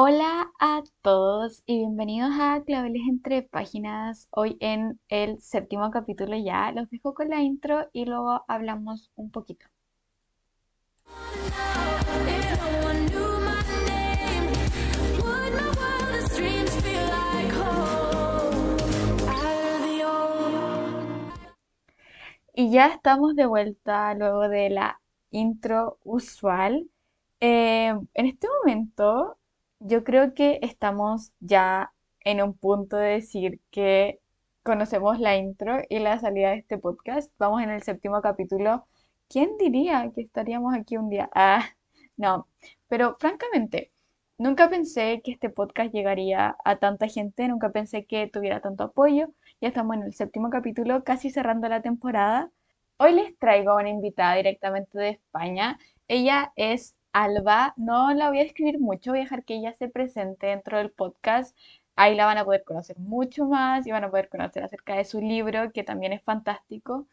Hola a todos y bienvenidos a Claveles entre páginas. Hoy en el séptimo capítulo ya los dejo con la intro y luego hablamos un poquito. Y ya estamos de vuelta luego de la intro usual. Eh, en este momento yo creo que estamos ya en un punto de decir que conocemos la intro y la salida de este podcast. Vamos en el séptimo capítulo. ¿Quién diría que estaríamos aquí un día? Ah, no, pero francamente, nunca pensé que este podcast llegaría a tanta gente, nunca pensé que tuviera tanto apoyo. Ya estamos en el séptimo capítulo, casi cerrando la temporada. Hoy les traigo a una invitada directamente de España. Ella es Alba. No la voy a escribir mucho, voy a dejar que ella se presente dentro del podcast. Ahí la van a poder conocer mucho más y van a poder conocer acerca de su libro, que también es fantástico.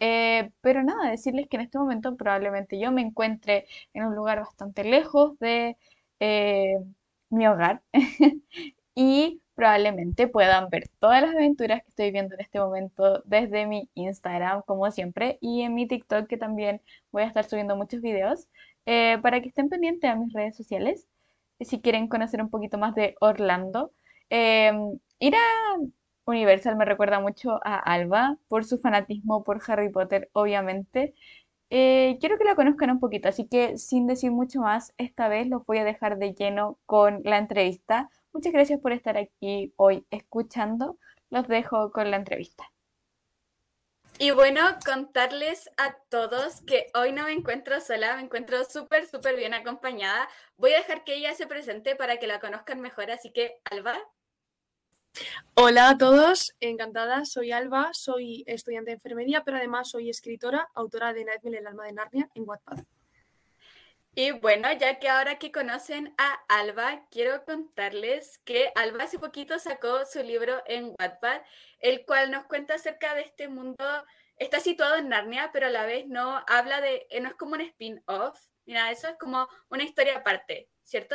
Eh, pero nada, decirles que en este momento probablemente yo me encuentre en un lugar bastante lejos de eh, mi hogar y probablemente puedan ver todas las aventuras que estoy viviendo en este momento desde mi Instagram, como siempre, y en mi TikTok, que también voy a estar subiendo muchos videos, eh, para que estén pendientes a mis redes sociales, si quieren conocer un poquito más de Orlando. A Universal me recuerda mucho a Alba por su fanatismo por Harry Potter, obviamente. Eh, quiero que la conozcan un poquito, así que sin decir mucho más, esta vez los voy a dejar de lleno con la entrevista Muchas gracias por estar aquí hoy escuchando. Los dejo con la entrevista. Y bueno, contarles a todos que hoy no me encuentro sola, me encuentro súper, súper bien acompañada. Voy a dejar que ella se presente para que la conozcan mejor, así que Alba. Hola a todos, encantada, soy Alba, soy estudiante de enfermería, pero además soy escritora, autora de Nightmare, el alma de Narnia, en Wattpad. Y bueno, ya que ahora que conocen a Alba, quiero contarles que Alba hace poquito sacó su libro en Wattpad, el cual nos cuenta acerca de este mundo. Está situado en Narnia, pero a la vez no habla de, eh, no es como un spin-off, mira, eso es como una historia aparte, ¿cierto?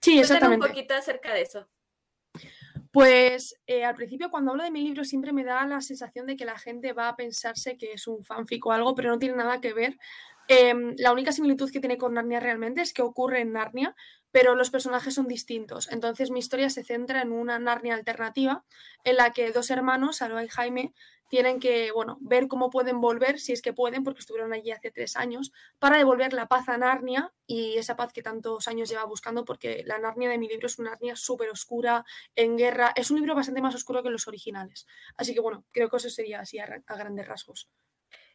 Sí, exactamente. un poquito acerca de eso. Pues eh, al principio cuando hablo de mi libro siempre me da la sensación de que la gente va a pensarse que es un fanfic o algo, pero no tiene nada que ver Em, la única similitud que tiene con Narnia realmente es que ocurre en Narnia, pero los personajes son distintos. Entonces mi historia se centra en una Narnia alternativa en la que dos hermanos, Alba y Jaime, tienen que bueno, ver cómo pueden volver, si es que pueden, porque estuvieron allí hace tres años, para devolver la paz a Narnia y esa paz que tantos años lleva buscando, porque la Narnia de mi libro es una Narnia súper oscura, en guerra. Es un libro bastante más oscuro que los originales. Así que bueno, creo que eso sería así a, a grandes rasgos.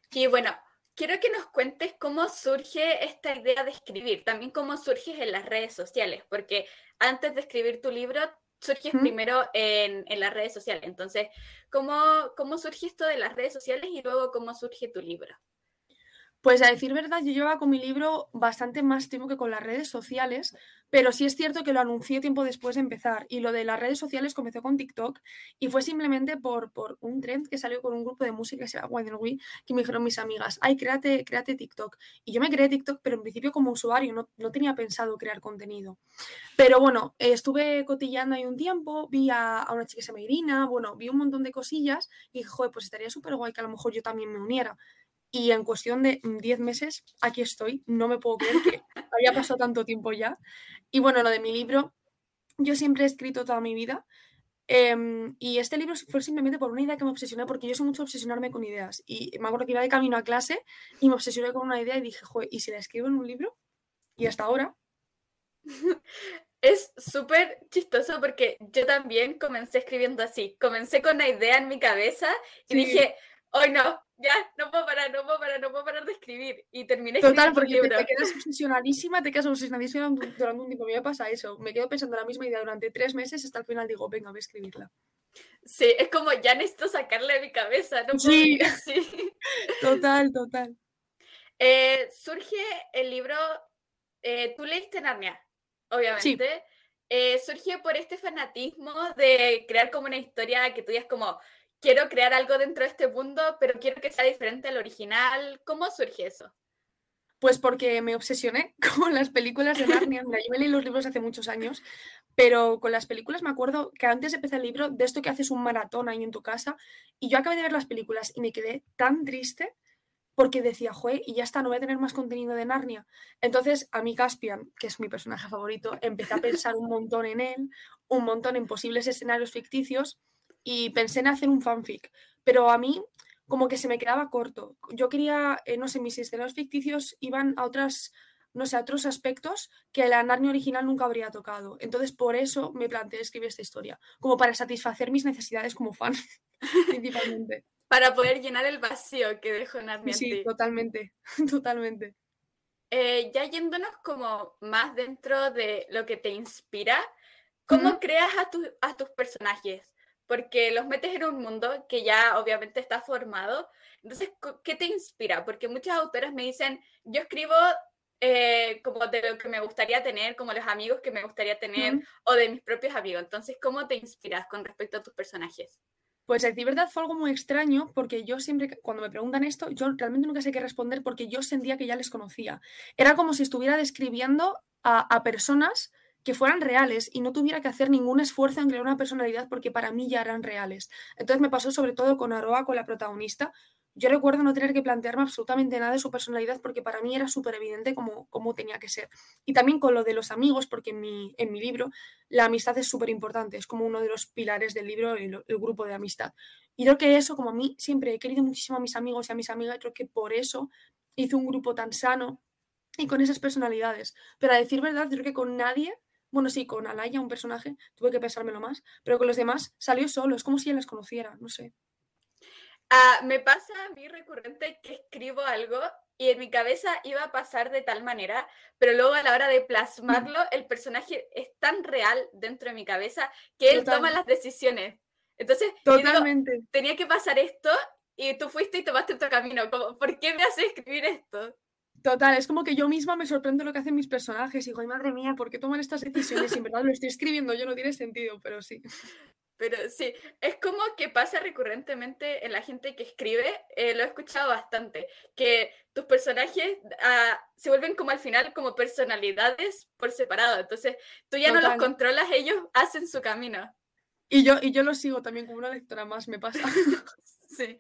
Y bueno, quiero que nos cuentes cómo surge esta idea de escribir, también cómo surges en las redes sociales, porque antes de escribir tu libro, surges primero en, en, las redes sociales. Entonces, ¿cómo, ¿cómo surge esto de las redes sociales y luego cómo surge tu libro? Pues a decir verdad, yo llevaba con mi libro bastante más tiempo que con las redes sociales, pero sí es cierto que lo anuncié tiempo después de empezar. Y lo de las redes sociales comenzó con TikTok y fue simplemente por, por un trend que salió con un grupo de música que se llama Wine que me dijeron mis amigas, ay, créate, créate TikTok. Y yo me creé TikTok, pero en principio como usuario no, no tenía pensado crear contenido. Pero bueno, estuve cotillando ahí un tiempo, vi a, una chica que se Irina, bueno, vi un montón de cosillas y dije, joder, pues estaría súper guay que a lo mejor yo también me uniera. Y en cuestión de 10 meses, aquí estoy. No me puedo creer que haya pasado tanto tiempo ya. Y bueno, lo de mi libro, yo siempre he escrito toda mi vida. Em, y este libro fue simplemente por una idea que me obsesioné, porque yo soy mucho obsesionarme con ideas. Y me acuerdo que iba de camino a clase y me obsesioné con una idea y dije, joder, ¿y si la escribo en un libro? Y hasta ahora. Es súper chistoso porque yo también comencé escribiendo así. Comencé con una idea en mi cabeza y dije, hoy no, ya, no puedo parar, no puedo parar, no puedo parar de escribir. Y terminé Total, porque libro. Te, te, quedas obsesionadísima, te quedas obsesionadísima durante un tiempo. A mí me pasa eso. Me quedo pensando la misma idea durante tres meses hasta el final digo, venga, voy a escribirla. Sí, es como ya necesito sacarle de mi cabeza, no puedo sí. así. Total, total. Eh, surge el libro, eh, tú leíste Narnia, obviamente. Sí. Eh, surge por este fanatismo de crear como una historia que tú digas como, quiero crear algo dentro de este mundo, pero quiero que sea diferente al original. ¿Cómo surge eso? Pues porque me obsesioné con las películas de Narnia. Mira, yo me leí los libros hace muchos años, pero con las películas me acuerdo que antes de empezar el libro, de esto que haces un maratón ahí en tu casa, y yo acabé de ver las películas y me quedé tan triste porque decía, jue, y ya está, no voy a tener más contenido de Narnia. Entonces, a mí Caspian, que es mi personaje favorito, empecé a pensar un montón en él, un montón en posibles escenarios ficticios, y pensé en hacer un fanfic. Pero a mí como que se me quedaba corto. Yo quería, eh, no sé, mis escenarios ficticios iban a otras, no sé, a otros aspectos que la Narnia original nunca habría tocado. Entonces, por eso me planteé escribir esta historia, como para satisfacer mis necesidades como fan, principalmente. Para poder llenar el vacío que dejó Narnia. Sí, totalmente, totalmente. Eh, ya yéndonos como más dentro de lo que te inspira, ¿cómo creas a, a tus personajes? Porque los metes en un mundo que ya obviamente está formado. Entonces, ¿qué te inspira? Porque muchas autoras me dicen, yo escribo eh, como de lo que me gustaría tener, como los amigos que me gustaría tener, o de mis propios amigos. Entonces, ¿cómo te inspiras con respecto a tus personajes? Pues de verdad fue algo muy extraño porque yo siempre, cuando me preguntan esto, yo realmente nunca sé qué responder porque yo sentía que ya les conocía. Era como si estuviera describiendo a, a personas que fueran reales y no tuviera que hacer ningún esfuerzo en crear una personalidad porque para mí ya eran reales. Entonces me pasó sobre todo con Aroa, con la protagonista. Yo recuerdo no tener que plantearme absolutamente nada de su personalidad porque para mí era súper evidente cómo, cómo, tenía que ser. Y también con lo de los amigos, porque en mi, en mi libro la amistad es súper importante, es como uno de los pilares del libro, el, el grupo de amistad. Y creo que eso, como a mí siempre he querido muchísimo a mis amigos y a mis amigas, creo que por eso hice un grupo tan sano y con esas personalidades. Pero a decir verdad, creo que con nadie bueno, sí, con Alaya, un personaje, tuve que pensármelo más, pero con los demás salió solo, es como si él les conociera, no sé. Ah, me pasa a mí recurrente que escribo algo y en mi cabeza iba a pasar de tal manera, pero luego a la hora de plasmarlo, el personaje es tan real dentro de mi cabeza que él toma las decisiones. Entonces, Totalmente. tenía que pasar esto y tú fuiste y tomaste otro camino. Como, ¿Por qué me haces escribir esto? Total, es como que yo misma me sorprendo lo que hacen mis personajes y digo, ay madre mía, ¿por qué toman estas decisiones? Y en verdad lo estoy escribiendo yo, no tiene sentido, pero sí. Pero sí, es como que pasa recurrentemente en la gente que escribe, eh, lo he escuchado bastante, que tus personajes ah, se vuelven como al final como personalidades por separado, entonces tú ya no los controlas, ellos hacen su camino. Y yo, y yo lo sigo también como una lectora más, me pasa. sí.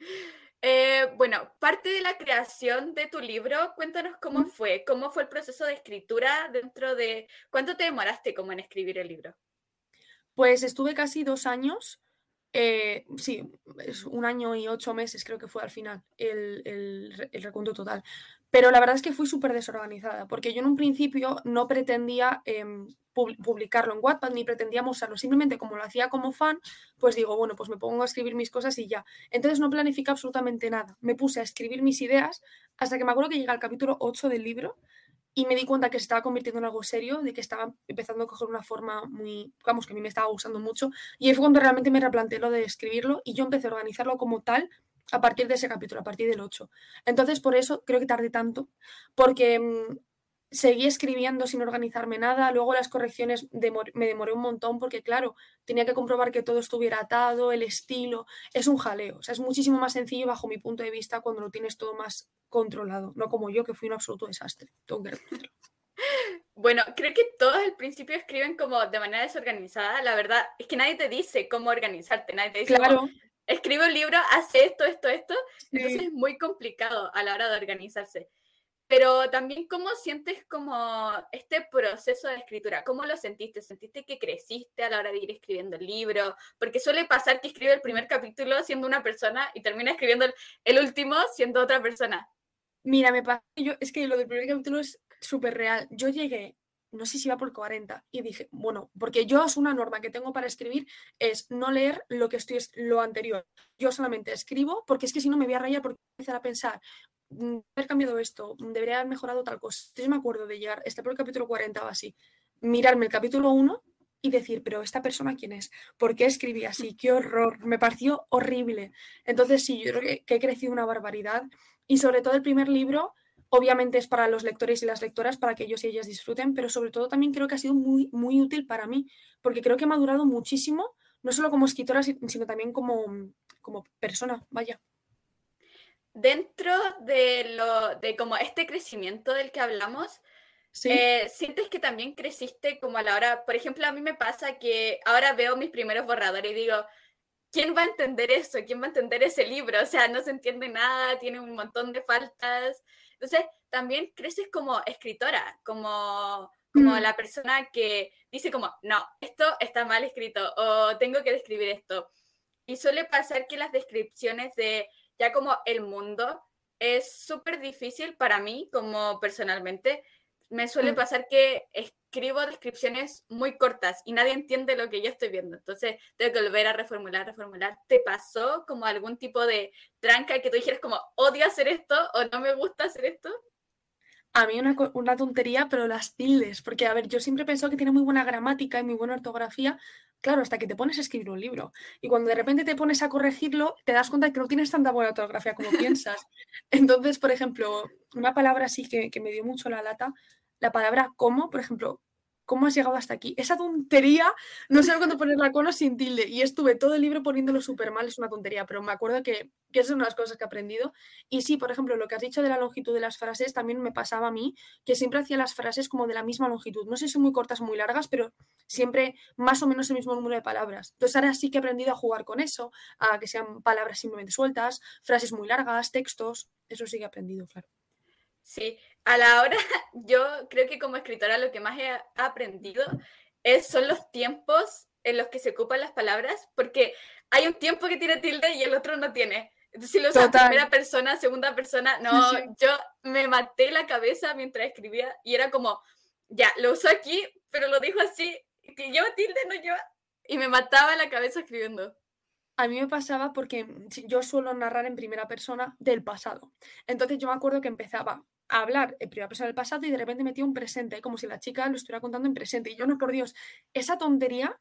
Eh, bueno, parte de la creación de tu libro, cuéntanos cómo fue, cómo fue el proceso de escritura dentro de... ¿Cuánto te demoraste como en escribir el libro? Pues estuve casi dos años, eh, sí, es un año y ocho meses creo que fue al final el, el, el recuento total. Pero la verdad es que fui súper desorganizada, porque yo en un principio no pretendía em, publicarlo en Wattpad ni pretendía mostrarlo, simplemente como lo hacía como fan, pues digo, bueno, pues me pongo a escribir mis cosas y ya. Entonces no planifiqué absolutamente nada, me puse a escribir mis ideas hasta que me acuerdo que llega al capítulo 8 del libro y me di cuenta que se estaba convirtiendo en algo serio, de que estaba empezando a coger una forma muy, vamos, que a mí me estaba gustando mucho. Y ahí fue cuando realmente me replanteé lo de escribirlo y yo empecé a organizarlo como tal a partir de ese capítulo, a partir del 8. Entonces, por eso creo que tardé tanto, porque mm, seguí escribiendo sin organizarme nada, luego las correcciones me demoré un montón porque, claro, tenía que comprobar que todo estuviera atado, el estilo, es un jaleo, o sea, es muchísimo más sencillo bajo mi punto de vista cuando lo tienes todo más controlado, no como yo que fui un absoluto desastre, Bueno, creo que todos al principio escriben como de manera desorganizada. La verdad es que nadie te dice cómo organizarte, nadie te dice claro escribe un libro, hace esto, esto, esto. Entonces es muy complicado a la hora de organizarse. Pero también, ¿cómo sientes como este proceso de escritura? ¿Cómo lo sentiste? ¿Sentiste que creciste a la hora de ir escribiendo el libro? Porque suele pasar que escribe el primer capítulo siendo una persona y termina escribiendo el, último siendo otra persona. Mira, me pasa, yo, es que lo del primer capítulo es súper real. Yo llegué no sé si iba por 40. Y dije, bueno, porque yo es una norma que tengo para escribir, es no leer lo que estoy, lo anterior. Yo solamente escribo, porque es que si no me voy a rayar porque voy a empezar a pensar, mm, haber cambiado esto, debería haber mejorado tal cosa. Entonces me acuerdo de llegar, este por el capítulo 40 o así, mirarme el capítulo 1 y decir, pero esta persona quién es, ¿por qué escribí así? Qué horror, me pareció horrible. Entonces sí, yo creo que, que he crecido una barbaridad y sobre todo el primer libro Obviamente es para los lectores y las lectoras, para que ellos y ellas disfruten, pero sobre todo también creo que ha sido muy, muy útil para mí, porque creo que ha madurado muchísimo, no solo como escritora, sino también como, como persona, vaya. dentro de lo de como este crecimiento del que hablamos, eh, ¿sientes que también creciste como a la hora, por ejemplo, a mí me pasa que ahora veo mis primeros borradores y digo, ¿quién va a entender eso? ¿Quién va a entender ese libro? O sea, no se entiende nada, tiene un montón de faltas. Entonces, también creces como escritora, como, como mm. la persona que dice como, no, esto está mal escrito o tengo que describir esto. Y suele pasar que las descripciones de ya como el mundo es súper difícil para mí, como personalmente. Me suele mm. pasar que escribo descripciones muy cortas y nadie entiende lo que yo estoy viendo. Entonces tengo que volver a reformular, reformular. ¿Te pasó como algún tipo de tranca que tú dijeras como odio hacer esto o no me gusta hacer esto? A mí una, una, tontería, pero las tildes, porque a ver, yo siempre he pensado que tiene muy buena gramática y muy buena ortografía, claro, hasta que te pones a escribir un libro. Y cuando de repente te pones a corregirlo, te das cuenta de que no tienes tanta buena ortografía como piensas. Entonces, por ejemplo, una palabra así que, que me dio mucho la lata, la palabra como, por ejemplo, ¿cómo has llegado hasta aquí? Esa tontería, no sé cuándo poner la cola sin tilde. Y estuve todo el libro poniéndolo súper mal, es una tontería, pero me acuerdo que, que esas son las cosas que he aprendido. Y sí, por ejemplo, lo que has dicho de la longitud de las frases también me pasaba a mí, que siempre hacía las frases como de la misma longitud. No sé si son muy cortas o muy largas, pero siempre más o menos el mismo número de palabras. Entonces ahora sí que he aprendido a jugar con eso, a que sean palabras simplemente sueltas, frases muy largas, textos. Eso sí que he aprendido, claro. Sí, a la hora, yo creo que como escritora lo que más he aprendido es, son los tiempos en los que se ocupan las palabras, porque hay un tiempo que tiene tilde y el otro no tiene. Entonces, si lo usas primera persona, segunda persona, no, yo me maté la cabeza mientras escribía y era como, ya, lo uso aquí, pero lo dijo así, que lleva tilde, no lleva, y me mataba la cabeza escribiendo. A mí me pasaba porque yo suelo narrar en primera persona del pasado. Entonces yo me acuerdo que empezaba a hablar en primera persona del pasado y de repente metía un presente, como si la chica lo estuviera contando en presente. Y yo, no, por Dios, esa tontería,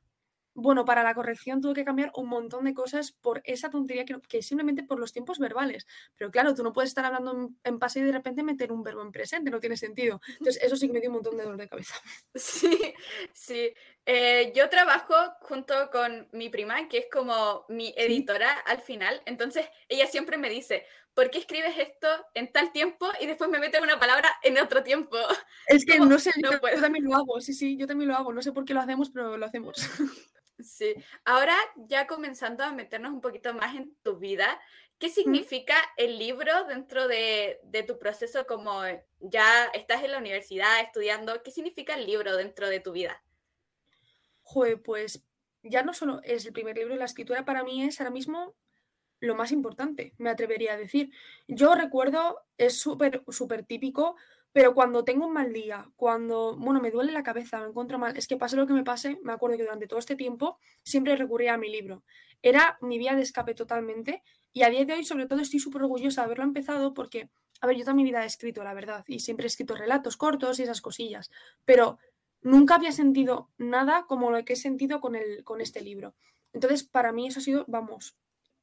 bueno, para la corrección tuve que cambiar un montón de cosas por esa tontería que, que simplemente por los tiempos verbales. Pero claro, tú no puedes estar hablando en, pasado y de repente meter un verbo en presente, no tiene sentido. Entonces, eso sí que me dio un montón de dolor de cabeza. Sí, sí. Eh, yo trabajo junto con mi prima, que es como mi editora al final. Entonces, ella siempre me dice, ¿por qué escribes esto en tal tiempo y después me metes una palabra en otro tiempo? Es que no sé, yo, también lo hago, sí, sí, yo también lo hago, no sé por qué lo hacemos, pero lo hacemos. Sí, ahora ya comenzando a meternos un poquito más en tu vida, ¿qué significa el libro dentro de, de tu proceso como ya estás en la universidad estudiando? ¿Qué significa el libro dentro de tu vida? Joder, pues ya no solo es el primer libro, la escritura para mí es ahora mismo lo más importante, me atrevería a decir. Yo recuerdo, es súper, súper típico, pero cuando tengo un mal día, cuando, bueno, me duele la cabeza, me encuentro mal, es que pase lo que me pase, me acuerdo que durante todo este tiempo siempre recurría a mi libro. Era mi vía de escape totalmente y a día de hoy sobre todo estoy súper orgullosa de haberlo empezado porque, a ver, yo toda mi vida he escrito, la verdad, y siempre he escrito relatos cortos y esas cosillas, pero nunca había sentido nada como lo que he sentido con, el, con este libro. Entonces, para mí eso ha sido, vamos,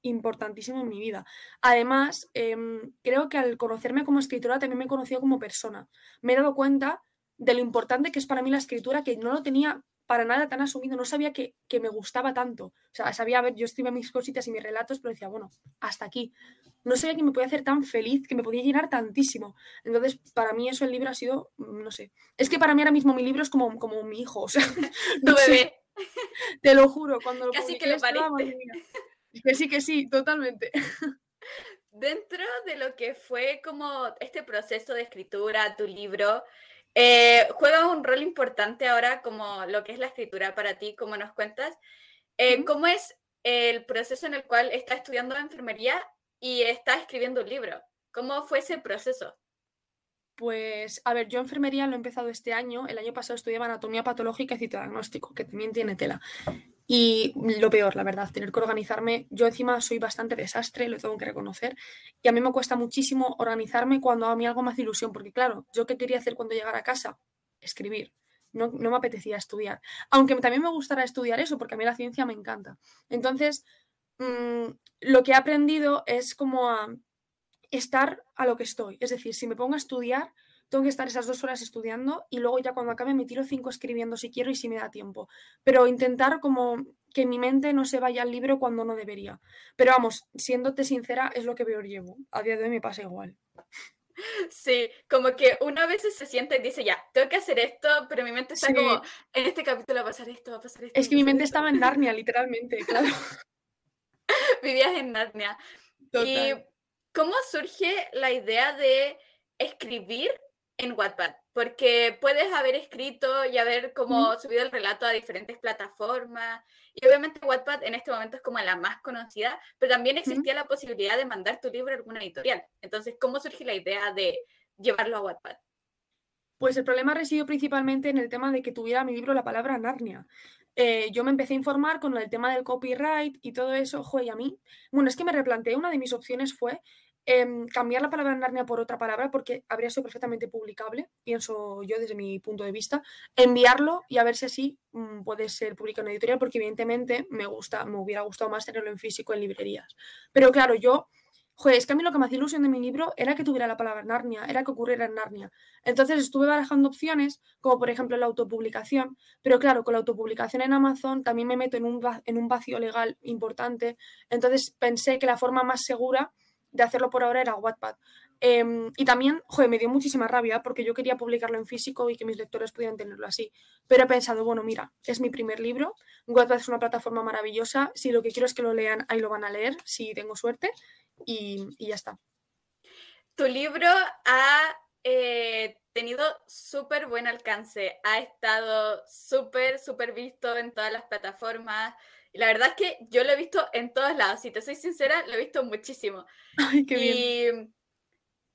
importantísimo en mi vida. Además, em, creo que al conocerme como escritora también me he conocido como persona. Me he dado cuenta de lo importante que es para mí la escritura, que no lo tenía para nada tan asumido, no sabía que, me gustaba tanto. O sea, sabía, a ver, yo escribía mis cositas y mis relatos, pero decía, bueno, hasta aquí. No sabía que me podía hacer tan feliz, que me podía llenar tantísimo. Entonces, para mí eso el libro ha sido, mm, no sé. Es que para mí ahora mismo mi libro es como, como mi hijo, o sea, no bebé. Te lo juro, cuando lo Casi que lo. Que sí, que sí, totalmente. Dentro de lo que fue como este proceso de escritura, tu libro, eh, juega un rol importante ahora como lo que es la escritura para ti, como nos cuentas. Eh, ¿Cómo es el proceso en el cual estás estudiando enfermería y estás escribiendo un libro? ¿Cómo fue ese proceso? Pues, a ver, yo enfermería lo he empezado este año. El año pasado estudiaba anatomía patológica y citodiagnóstico, que también tiene tela. Y lo peor, la verdad, tener que organizarme. Yo encima soy bastante desastre, lo tengo que reconocer. Y a mí me cuesta muchísimo organizarme cuando a mí algo más ilusión, porque claro, yo qué quería hacer cuando llegara a casa? Escribir. No, no me apetecía estudiar. Aunque también me gustará estudiar eso, porque a mí la ciencia me encanta. Entonces, mm, lo que he aprendido es como a estar a lo que estoy. Es decir, si me pongo a estudiar, tengo que estar esas dos horas estudiando y luego ya cuando acabe me tiro cinco escribiendo si quiero y si me da tiempo. Pero intentar como que mi mente no se vaya al libro cuando no debería. Pero vamos, siéndote sincera, es lo que peor llevo. A día de hoy me pasa igual. Sí, como que una vez se siente y dice, ya, tengo que hacer esto, pero mi mente está como, en este capítulo va a pasar esto, va a pasar esto. Es que mi mente estaba en Narnia, literalmente, claro. Vivías en Narnia. ¿Y cómo surge la idea de escribir en Wattpad? Porque puedes haber escrito y haber como subido el relato a diferentes plataformas. Y obviamente Wattpad en este momento es como la más conocida, pero también existía la posibilidad de mandar tu libro a alguna editorial. Entonces, ¿cómo surge la idea de llevarlo a Wattpad? Pues el problema residió principalmente en el tema de que tuviera mi libro la palabra Narnia. Eh, yo me empecé a informar con el tema del copyright y todo eso, joder, y a mí, bueno, es que me replanteé, una de mis opciones fue em, cambiar la palabra Narnia por otra palabra porque habría sido perfectamente publicable, pienso yo desde mi punto de vista, enviarlo y a ver si así mm, puede ser publicado en editorial porque evidentemente me gusta, me hubiera gustado más tenerlo en físico en librerías. Pero claro, yo Joder, es que a mí lo que me hacía ilusión de mi libro era que tuviera la palabra Narnia, era que ocurriera en Narnia. Entonces estuve barajando opciones, como por ejemplo la autopublicación, pero claro, con la autopublicación en Amazon también me meto en un, en un vacío legal importante. Entonces pensé que la forma más segura de hacerlo por ahora era Wattpad. Em, y también, joder, me dio muchísima rabia porque yo quería publicarlo en físico y que mis lectores pudieran tenerlo así. Pero he pensado, bueno, mira, es mi primer libro. Wattpad es una plataforma maravillosa. Si lo que quiero es que lo lean, ahí lo van a leer, si tengo suerte y, ya está. Tu libro ha eh, tenido súper buen alcance, ha estado súper, súper visto en todas las plataformas. Y la verdad es que yo lo he visto en todos lados, si te soy sincera, lo he visto muchísimo. Ay, qué bien.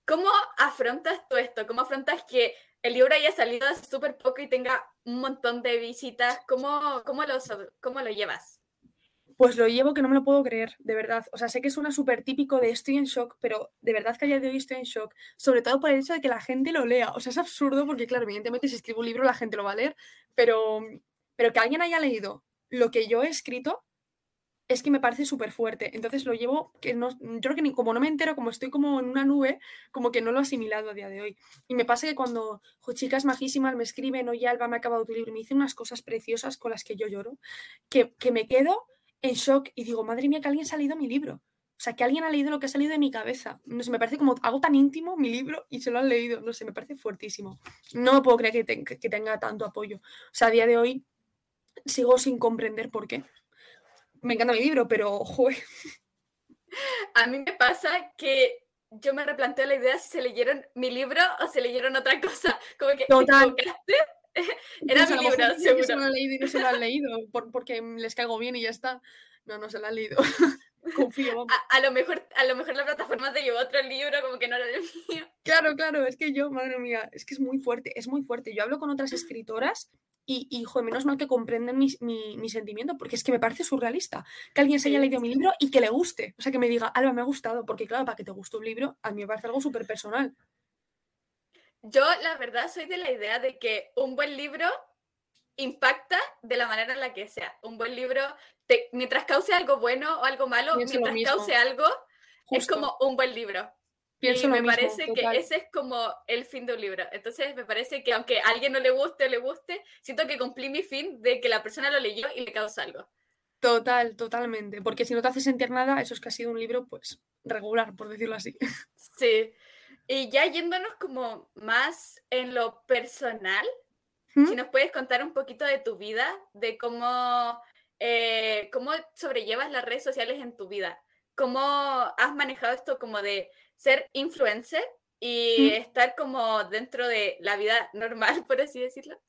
¿Cómo afrontas tú esto? ¿Cómo afrontas que el libro haya salido hace súper poco y tenga un montón de visitas? ¿Cómo, cómo, lo, cómo lo llevas? Pues lo llevo que no me lo puedo creer, de verdad. O sea, sé que suena súper típico de estoy en shock, pero de verdad que a día de hoy estoy en shock. Sobre todo por el hecho de que la gente lo lea. O sea, es absurdo porque, claro, evidentemente si escribo un libro la gente lo va a leer, pero, pero que alguien haya leído lo que yo he escrito es que me parece súper fuerte. Entonces lo llevo, que no, yo creo que ni, como no me entero, como estoy como en una nube, como que no lo he asimilado a día de hoy. Y me pasa que cuando chicas majísimas me escriben, oye Alba, me ha acabado tu libro, me dicen unas cosas preciosas con las que yo lloro, que, que me quedo en shock y digo, madre mía, que alguien ha leído mi libro. O sea, que alguien ha leído lo que ha salido de mi cabeza. No sé, me parece como algo tan íntimo mi libro y se lo han leído. No sé, me parece fuertísimo. No puedo creer que, que tenga tanto apoyo. O sea, a día de hoy sigo sin comprender por qué. Me encanta mi libro, pero, joder. A mí me pasa que yo me replanteo la idea si se leyeron mi libro o se leyeron otra cosa. Como que Total. Era mi libro, seguro. se lo han leído y no se lo han leído porque les caigo bien y ya está. No, no se lo han leído. Confío. A, lo mejor, a lo mejor la plataforma te llevó otro libro como que no era el mío. Claro, claro, es que yo, madre mía, es que es muy fuerte, es muy fuerte. Yo hablo con otras escritoras y, y joder, menos mal que comprenden mi, mi, sentimiento, porque es que me parece surrealista que alguien se haya leído mi libro y que le guste. O sea, que me diga, Alba, me ha gustado, porque claro, para que te guste un libro, a mí me parece algo súper personal. Yo, la verdad, soy de la idea de que un buen libro impacta de la manera en la que sea. Un buen libro, mientras cause algo bueno o algo malo, mientras cause algo, es como un buen libro. y me parece que ese es como el fin de un libro. Entonces me parece que aunque a alguien no le guste o le guste, siento que cumplí mi fin de que la persona lo leyó y le causa algo. Total, totalmente. Porque si no te hace sentir nada, eso es que ha sido un libro, pues, regular, por decirlo así. Sí. Y ya yéndonos como más en lo personal, si nos puedes contar un poquito de tu vida, de cómo, eh, cómo sobrellevas las redes sociales en tu vida, cómo has manejado esto como de ser influencer y estar como dentro de la vida normal, por así decirlo.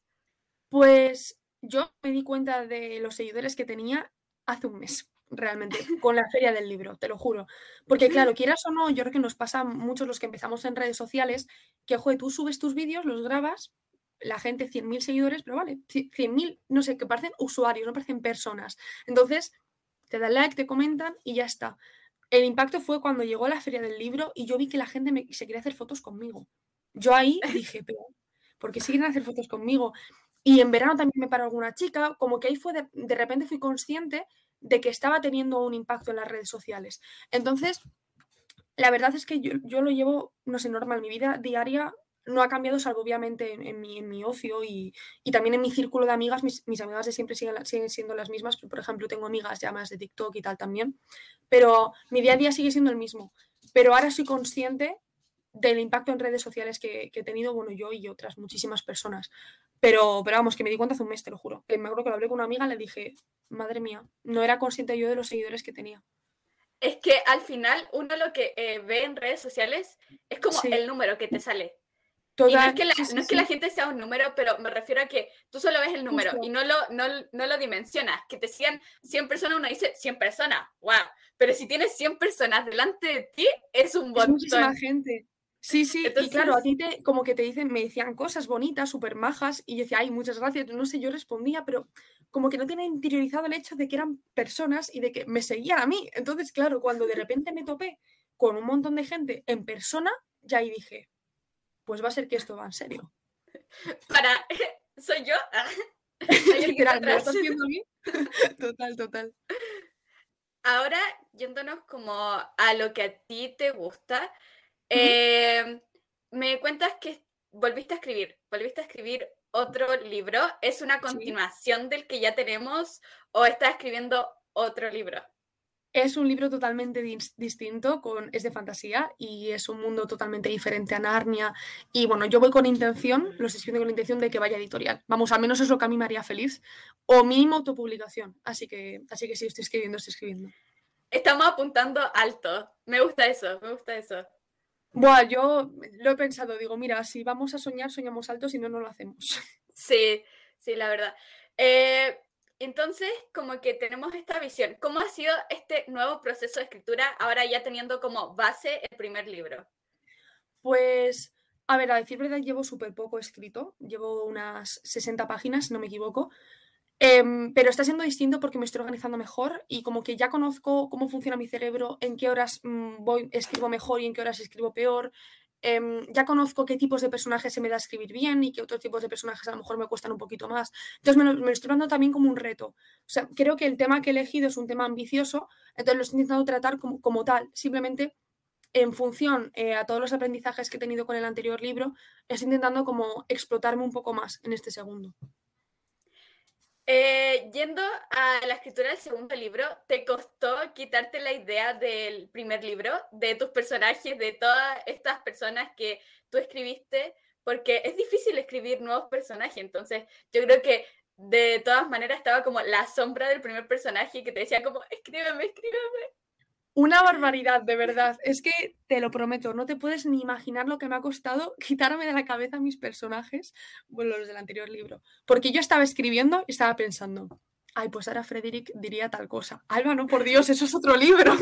Pues yo me di cuenta de los seguidores que tenía hace un mes realmente, con la feria del libro, te lo juro. Porque claro, quieras o no, yo creo que nos pasa muchos los que empezamos en redes sociales, que, joder, tú subes tus vídeos, los grabas, la gente 100.000 seguidores, pero vale, 100.000, no sé, que parecen usuarios, no parecen personas. Entonces, te dan like, te comentan y ya está. El impacto fue cuando llegó a la feria del libro y yo vi que la gente me, se quería hacer fotos conmigo. Yo ahí dije, pero, ¿por qué siguen hacer fotos conmigo? Y en verano también me paró alguna chica, como que ahí fue, de, de repente fui consciente de que estaba teniendo un impacto en las redes sociales. Entonces, la verdad es que yo, lo llevo, no sé, normal, mi vida diaria no ha cambiado, salvo obviamente en, mi, en mi, ocio y, y, también en mi círculo de amigas, mis, mis amigas de siempre siguen, siguen, siendo las mismas. Por ejemplo, tengo amigas ya más de TikTok y tal también, pero mi día a día sigue siendo el mismo. Pero ahora soy consciente del impacto en redes sociales que, que, he tenido, bueno, yo y otras muchísimas personas. Pero, pero vamos, que me di cuenta hace un mes, te lo juro. Que me acuerdo que lo hablé con una amiga y le dije, madre mía, no era consciente yo de los seguidores que tenía. Es que al final uno lo que eh, ve en redes sociales es como sí. el número que te sale. Y no es, que la, sí, sí, no es que la gente sea un número, pero me refiero a que tú solo ves el número Justo. y no lo, no, no lo dimensionas. Que te sigan 100 personas, uno dice 100 personas, wow. Pero si tienes 100 personas delante de ti, es un montón. Es muchísima gente. Sí, sí, Entonces, y claro, a ti te, como que te dicen, me decían cosas bonitas, súper majas, y yo decía, ay, muchas gracias, no sé, yo respondía, pero como que no tiene interiorizado el hecho de que eran personas y de que me seguían a mí. Entonces, claro, cuando de repente me topé con un montón de gente en persona, ya ahí dije, pues va a ser que esto va en serio. Para, soy yo. Literal, ¿me estás viendo a mí? total, total. Ahora, yéndonos como a lo que a ti te gusta, eh, me cuentas que volviste a escribir, volviste a escribir otro libro. ¿Es una continuación sí. del que ya tenemos o estás escribiendo otro libro? Es un libro totalmente dis distinto, con, es de fantasía y es un mundo totalmente diferente a Narnia. Y bueno, yo voy con intención, los escribo con la intención de que vaya editorial. Vamos, al menos es lo que a mí me haría feliz. O mínimo autopublicación. Así que, así que sí, estoy escribiendo, estoy escribiendo. Estamos apuntando alto. Me gusta eso, me gusta eso. Buah, yo lo he pensado, digo, mira, si vamos a soñar, soñamos alto, si no, no lo hacemos. Sí, sí, la verdad. Eh, entonces, como que tenemos esta visión. ¿Cómo ha sido este nuevo proceso de escritura ahora ya teniendo como base el primer libro? Pues, a ver, a decir verdad, llevo súper poco escrito. Llevo unas 60 páginas, no me equivoco. Eh, pero está siendo distinto porque me estoy organizando mejor y como que ya conozco cómo funciona mi cerebro, en qué horas mmm, voy, escribo mejor y en qué horas escribo peor. Eh, ya conozco qué tipos de personajes se me da escribir bien y qué otros tipos de personajes a lo mejor me cuestan un poquito más. Entonces me lo, me lo estoy dando también como un reto. O sea, creo que el tema que he elegido es un tema ambicioso, entonces lo estoy intentando tratar como, como tal. Simplemente en función eh, a todos los aprendizajes que he tenido con el anterior libro, estoy intentando como explotarme un poco más en este segundo. Eh, yendo a la escritura del segundo libro, ¿te costó quitarte la idea del primer libro, de tus personajes, de todas estas personas que tú escribiste? Porque es difícil escribir nuevos personajes, entonces yo creo que de todas maneras estaba como la sombra del primer personaje que te decía como, escríbeme, escríbeme. Una barbaridad, de verdad. Es que te lo prometo, no te puedes ni imaginar lo que me ha costado quitarme de la cabeza mis personajes, bueno, los del anterior libro. Porque yo estaba escribiendo y estaba pensando, ay, pues ahora Frederick diría tal cosa. Alba, no, por Dios, eso es otro libro.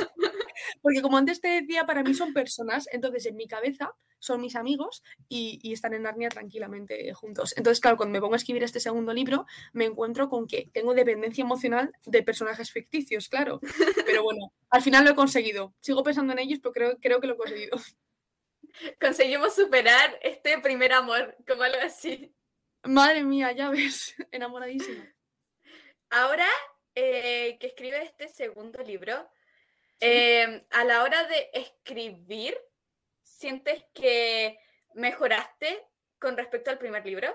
Porque como antes te decía, para mí son personas, entonces en mi cabeza son mis amigos y, y, están en Narnia tranquilamente juntos. Entonces, claro, cuando me pongo a escribir este segundo libro, me encuentro con que tengo dependencia emocional de personajes ficticios, claro. Pero bueno, al final lo he conseguido. Sigo pensando en ellos, pero creo, creo que lo he conseguido. Conseguimos superar este primer amor, como algo así. Madre mía, ya ves, enamoradísima. Ahora eh, que escribe este segundo libro, eh, a la hora de escribir, ¿sientes que mejoraste con respecto al primer libro?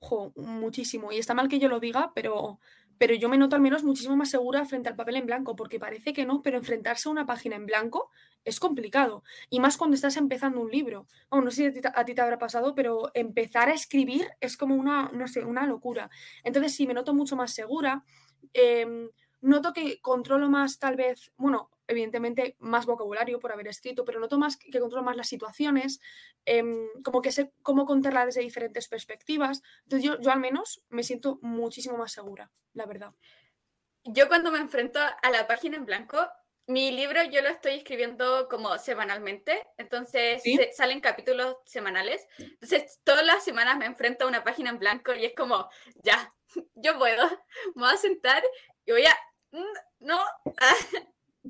Jo, muchísimo. Y está mal que yo lo diga, pero, pero yo me noto al menos muchísimo más segura frente al papel en blanco, porque parece que no, pero enfrentarse a una página en blanco es complicado. Y más cuando estás empezando un libro. No sé si a ti, te habrá pasado, pero empezar a escribir es como una, no sé, una locura. Entonces sí, me noto mucho más segura. Eh, noto que controlo más tal vez, bueno, evidentemente más vocabulario por haber escrito, pero noto más que controlo más las situaciones, eh, como que sé cómo contarla desde diferentes perspectivas. Entonces yo, yo al menos me siento muchísimo más segura, la verdad. Yo cuando me enfrento a la página en blanco, mi libro yo lo estoy escribiendo como semanalmente, entonces ¿Sí? se, salen capítulos semanales. Entonces todas las semanas me enfrento a una página en blanco y es como, ya, yo puedo, me voy a sentar y voy a... No.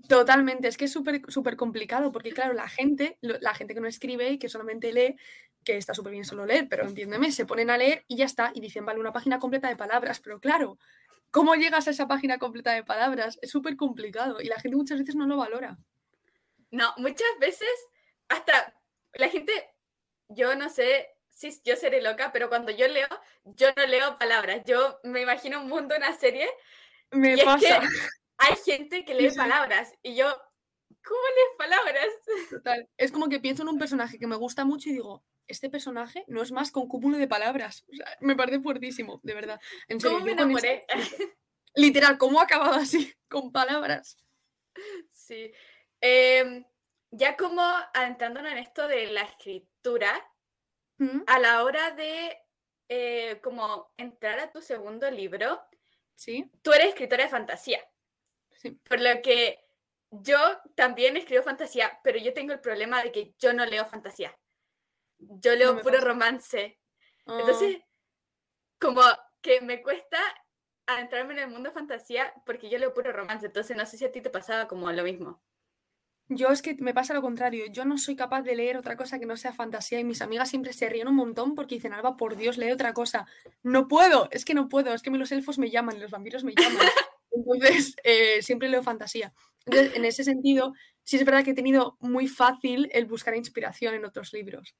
Totalmente, es que es súper súper complicado porque claro, la gente, la gente que no escribe y que solamente lee, que está súper bien solo leer, pero entiéndeme, se ponen a leer y ya está, y dicen, vale, una página completa de palabras, pero claro, ¿cómo llegas a esa página completa de palabras? Es súper complicado y la gente muchas veces no lo valora. No, muchas veces hasta la gente yo no sé si yo seré loca, pero cuando yo leo, yo no leo palabras. Yo me imagino un mundo, una serie. Me y pasa. Es que hay gente que lee Sí, sí. palabras y yo, ¿cómo lees palabras? Total. Es como que pienso en un personaje que me gusta mucho y digo, este personaje no es más que un cúmulo de palabras. O sea, me parece fuertísimo, de verdad. En serio, ¿Cómo me con enamoré? Literal, ¿cómo ha acabado así? Con palabras. Sí. Em, ya como adentrándonos en esto de la escritura, ¿Mm? a la hora de eh, como entrar a tu segundo libro, Sí, tú eres escritora de fantasía. sí. Por lo que yo también escribo fantasía, pero yo tengo el problema de que yo no leo fantasía. Yo leo puro pasa. romance. Ah, Entonces, como que me cuesta adentrarme en el mundo de fantasía porque yo leo puro romance. Entonces, no sé si a ti te pasaba como lo mismo. Yo es que me pasa lo contrario. Yo no soy capaz de leer otra cosa que no sea fantasía y mis amigas siempre se ríen un montón porque dicen, Alba, por Dios, lee otra cosa. No puedo, es que no puedo, es que los elfos me llaman y los vampiros me llaman. Entonces, eh, siempre leo fantasía. Entonces, en ese sentido, sí es verdad que he tenido muy fácil el buscar inspiración en otros libros.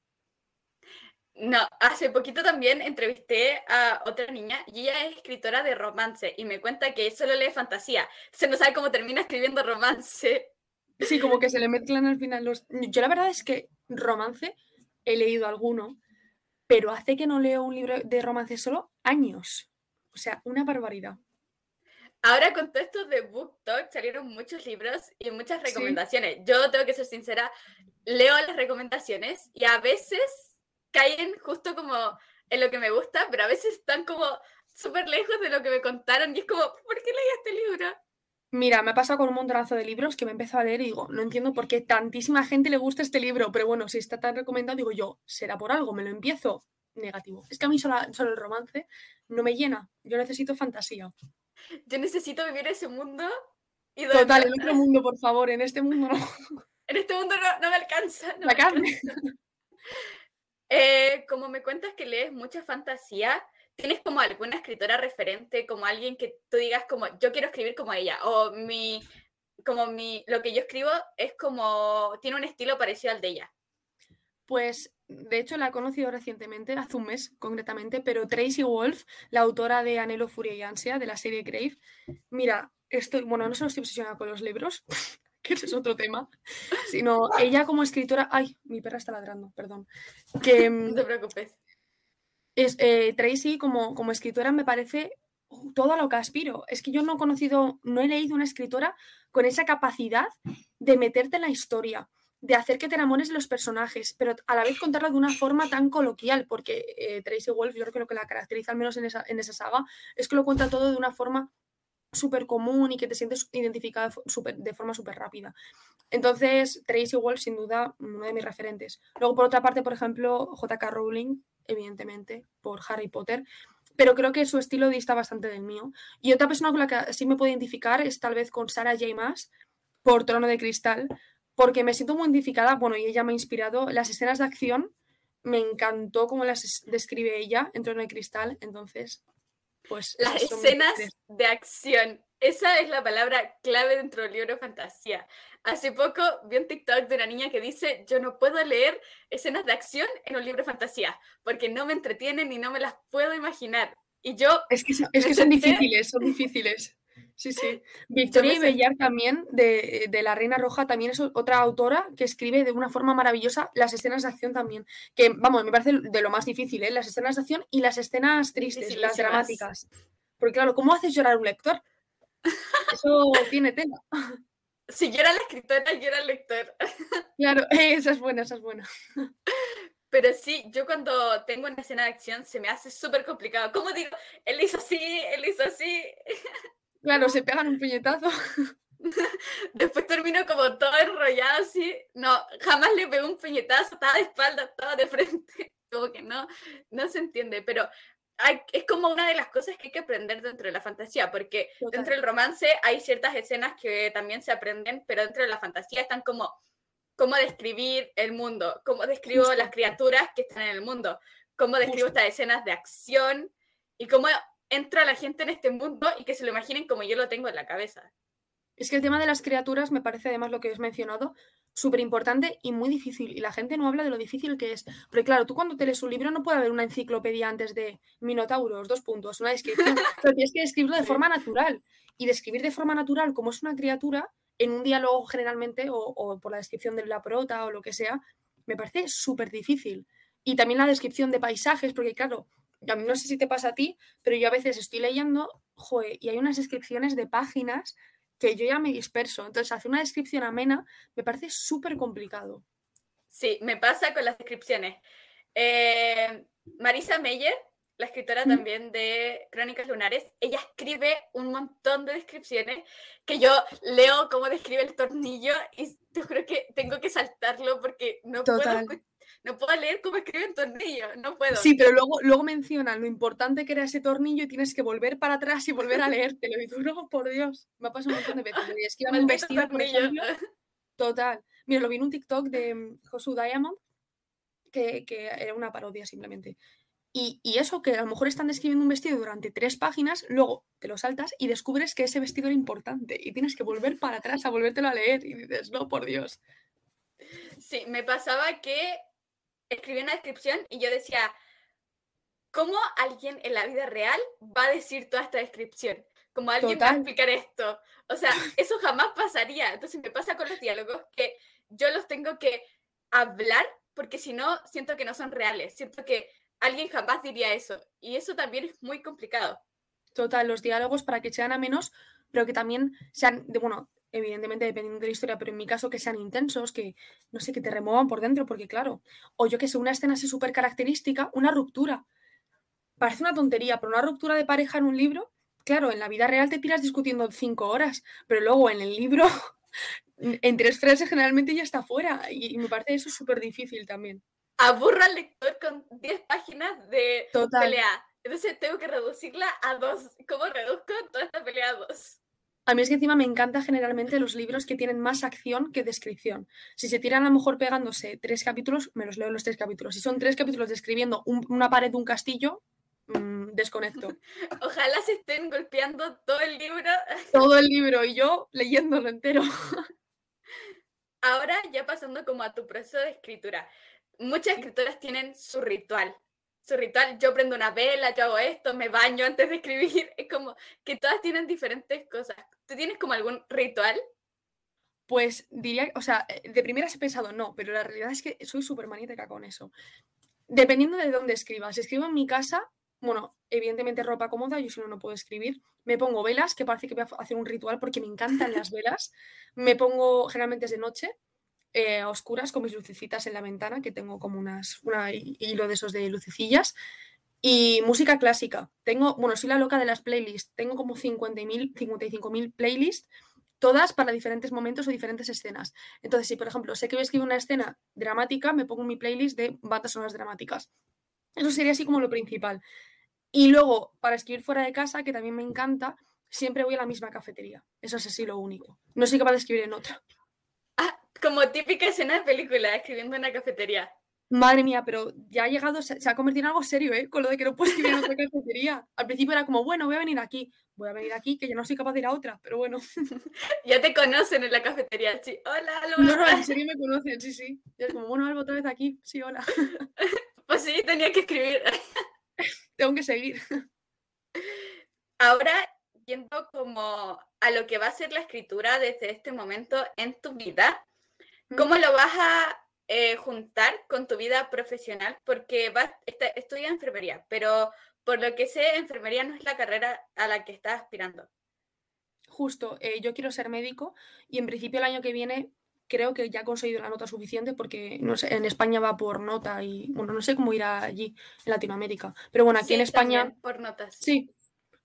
No, hace poquito también entrevisté a otra niña y ella es escritora de romance y me cuenta que solo lee fantasía. Se no sabe cómo termina escribiendo romance. Sí, como que se le mezclan al final los... Yo la verdad es que romance he leído alguno, pero hace que no leo un libro de romance solo años. O sea, una barbaridad. Ahora con todo esto de Book Talk salieron muchos libros y muchas Sí. recomendaciones. Yo tengo que ser sincera, leo las recomendaciones y a veces caen justo como en lo que me gusta, pero a veces están como súper lejos de lo que me contaron y es como, ¿por qué leí este libro? Mira, me ha pasado con un montonazo de libros que me he empezado a leer y digo, no entiendo por qué tantísima gente le gusta este libro, pero bueno, si está tan recomendado, digo yo, será por algo, me lo empiezo. Negativo. Es que a mí solo, solo el romance no me llena. Yo necesito fantasía. Yo necesito vivir ese mundo y Total, donde- en otro mundo, por favor, en este mundo no. en este mundo no, no me alcanza. no La me carne. Eh, como me cuentas que lees mucha fantasía, ¿tienes como alguna escritora referente, como alguien que tú digas como yo quiero escribir como ella? O mi, como mi, lo que yo escribo es como, tiene un estilo parecido al de ella. Pues, de hecho, la he conocido recientemente, hace un mes concretamente, pero Tracy Wolf, la autora de Anhelo, Furia y Ansia, de la serie Grave, mira, estoy, bueno, no solo estoy obsesionada con los libros, que ese es otro tema, sino ella como escritora, ay, mi perra está ladrando, perdón, que No mm, te preocupes. Eh, Tracy como, escritora me parece todo a lo que aspiro. Es que yo no he conocido, no he leído una escritora con esa capacidad de meterte en la historia, de hacer que te enamores de los personajes, pero a la vez contarlo de una forma tan coloquial, porque eh, Tracy Wolf, yo creo que lo que la caracteriza, al menos en esa, en esa saga, es que lo cuenta todo de una forma súper común y que te sientes identificada de forma súper rápida. Entonces, Tracy Wolf, sin duda, uno de mis referentes. Luego, por otra parte, por ejemplo, J.K. Rowling, evidentemente, por Harry Potter, pero creo que su estilo dista bastante del mío. Y otra persona con la que sí me puedo identificar es tal vez con Sarah J. Maas, por Trono de Cristal, porque me siento muy identificada, bueno, y ella me ha inspirado. Las escenas de acción, me encantó cómo las es- describe ella en Trono de Cristal, entonces, pues... Las escenas de acción. Esa es la palabra clave dentro del libro de fantasía. Hace poco vi un TikTok de una niña que dice, yo no puedo leer escenas de acción en un libro de fantasía, porque no me entretienen y no me las puedo imaginar. Y yo, Es que, son- es Me que son senté- difíciles, son difíciles. Sí, sí. Victoria me sen- Ibellar también, de, de La Reina Roja, también es otra autora que escribe de una forma maravillosa las escenas de acción también. Que, vamos, me parece de lo más difícil, ¿eh? Las escenas de acción y las escenas tristes, las dramáticas. Porque, claro, ¿cómo haces llorar a un lector? Eso tiene tela. Si yo era la escritora, yo era el lector. Claro, esa es buena, esa es buena. Pero sí, yo cuando tengo una escena de acción se me hace súper complicado. ¿Cómo digo? Él hizo así, él hizo así. Claro, se pegan un puñetazo. Después termino como todo enrollado así. No, jamás le pegó un puñetazo, estaba de espalda, estaba de frente. Como que no, no se entiende. Pero hay- es como una de las cosas que hay que aprender dentro de la fantasía, porque Total. dentro del romance hay ciertas escenas que también se aprenden, pero dentro de la fantasía están como cómo describir el mundo, cómo describo Justo. las criaturas que están en el mundo, cómo describo Justo. estas escenas de acción y cómo entra la gente en este mundo y que se lo imaginen como yo lo tengo en la cabeza. Es que el tema de las criaturas me parece además lo que has mencionado súper importante y muy difícil. Y la gente no habla de lo difícil que es. Porque claro, tú cuando te lees un libro no puede haber una enciclopedia antes de Minotauros, dos puntos, una descripción. pero tienes que describirlo de forma natural. Y describir de forma natural cómo es una criatura en un diálogo generalmente o, o por la descripción de la prota o lo que sea, me parece súper difícil. Y también la descripción de paisajes, porque claro, a mí no sé si te pasa a ti, pero yo a veces estoy leyendo, joder, y hay unas descripciones de páginas que yo ya me disperso. Entonces, hacer una descripción amena me parece súper complicado. Sí, me pasa con las descripciones. Eh, Marisa Meyer, la escritora también de Crónicas Lunares, ella escribe un montón de descripciones que yo leo cómo describe el tornillo y te juro que tengo que saltarlo porque no puedo no puedo leer cómo escriben tornillo, no puedo. Sí, pero luego, luego mencionan lo importante que era ese tornillo y tienes que volver para atrás y volver a leértelo. Y tú, no, por Dios, me ha pasado un montón de veces. Es que un vestido, por ejemplo. Total. Mira, lo vi en un TikTok de mm, Josu Diamond, que, que era una parodia simplemente. Y, y, eso, que a lo mejor están describiendo un vestido durante tres páginas, luego te lo saltas y descubres que ese vestido era importante y tienes que volver para atrás a volvértelo a leer y dices, no, por Dios. Sí, me pasaba que escribí una descripción y yo decía, ¿cómo alguien en la vida real va a decir toda esta descripción? ¿Cómo alguien va a explicar esto? O sea, eso jamás pasaría. Entonces me pasa con los diálogos que yo los tengo que hablar porque si no, siento que no son reales. Siento que alguien jamás diría eso. Y eso también es muy complicado. Total, los diálogos para que sean a menos, pero que también sean, de, bueno, evidentemente dependiendo de la historia, pero en mi caso que sean intensos, que no sé, que te remuevan por dentro, porque claro, o yo que sé, una escena así súper característica, una ruptura. Parece una tontería, pero una ruptura de pareja en un libro, claro, en la vida real te tiras discutiendo cinco horas, pero luego en el libro, en tres frases generalmente ya está fuera, y, me parece eso súper difícil también. Aburra al lector con 10 páginas de pelea. Entonces tengo que reducirla a dos. ¿Cómo reduzco toda esta pelea a dos? A mí es que encima me encanta generalmente los libros que tienen más acción que descripción. Si se tiran a lo mejor pegándose tres capítulos, me los leo los tres capítulos. Si son tres capítulos describiendo una pared de un castillo, mmm, desconecto. Ojalá se estén golpeando todo el libro. Todo el libro y yo leyéndolo entero. Ahora ya pasando como a tu proceso de escritura. Muchas escritoras tienen su ritual su ritual, yo prendo una vela, yo hago esto, me baño antes de escribir, es como que todas tienen diferentes cosas. ¿Tú tienes como algún ritual? Pues diría, o sea, eh, de primeras he pensado no, pero la realidad es que soy súper magnética con eso. Dependiendo de dónde escribas, si escribo en mi casa, bueno, evidentemente ropa cómoda, yo si no, no puedo escribir. Me pongo velas, que parece que voy a hacer un ritual porque me encantan las velas. Me pongo, generalmente es de noche, eh, oscuras con mis lucecitas en la ventana, que tengo como unas, una hilo de esos de lucecillas. Y música clásica. Tengo, bueno, soy la loca de las playlists. Tengo como 50.000, 55.000 playlists, todas para diferentes momentos o diferentes escenas. Entonces, si por ejemplo sé que voy a escribir una escena dramática, me pongo mi playlist de bandas sonoras dramáticas. Eso sería así como lo principal. Y luego, para escribir fuera de casa, que también me encanta, siempre voy a la misma cafetería. Eso es así lo único. No soy capaz de escribir en otra. Como típica escena de película, escribiendo en una cafetería. Madre mía, pero ya ha llegado, se, ha convertido en algo serio, ¿eh? Con lo de que no puedo escribir en otra cafetería. Al principio era como, bueno, voy a venir aquí. Voy a venir aquí, que yo no soy capaz de ir a otra, pero bueno. ya te conocen en la cafetería, sí. Hola, Alba. No, no, en serio me conocen, sí, sí. Y es como, bueno, Alba, otra vez aquí. Sí, hola. pues sí, tenía que escribir. Tengo que seguir. Ahora, yendo como a lo que va a ser la escritura desde este momento en tu vida, ¿Cómo lo vas a eh, juntar con tu vida profesional? Porque vas, estudias enfermería, pero por lo que sé, enfermería no es la carrera a la que estás aspirando. Justo, eh, yo quiero ser médico y en principio el año que viene creo que ya he conseguido la nota suficiente porque no sé, en España va por nota y bueno, no sé cómo irá allí en Latinoamérica. Pero bueno, aquí en España. Por notas. Sí.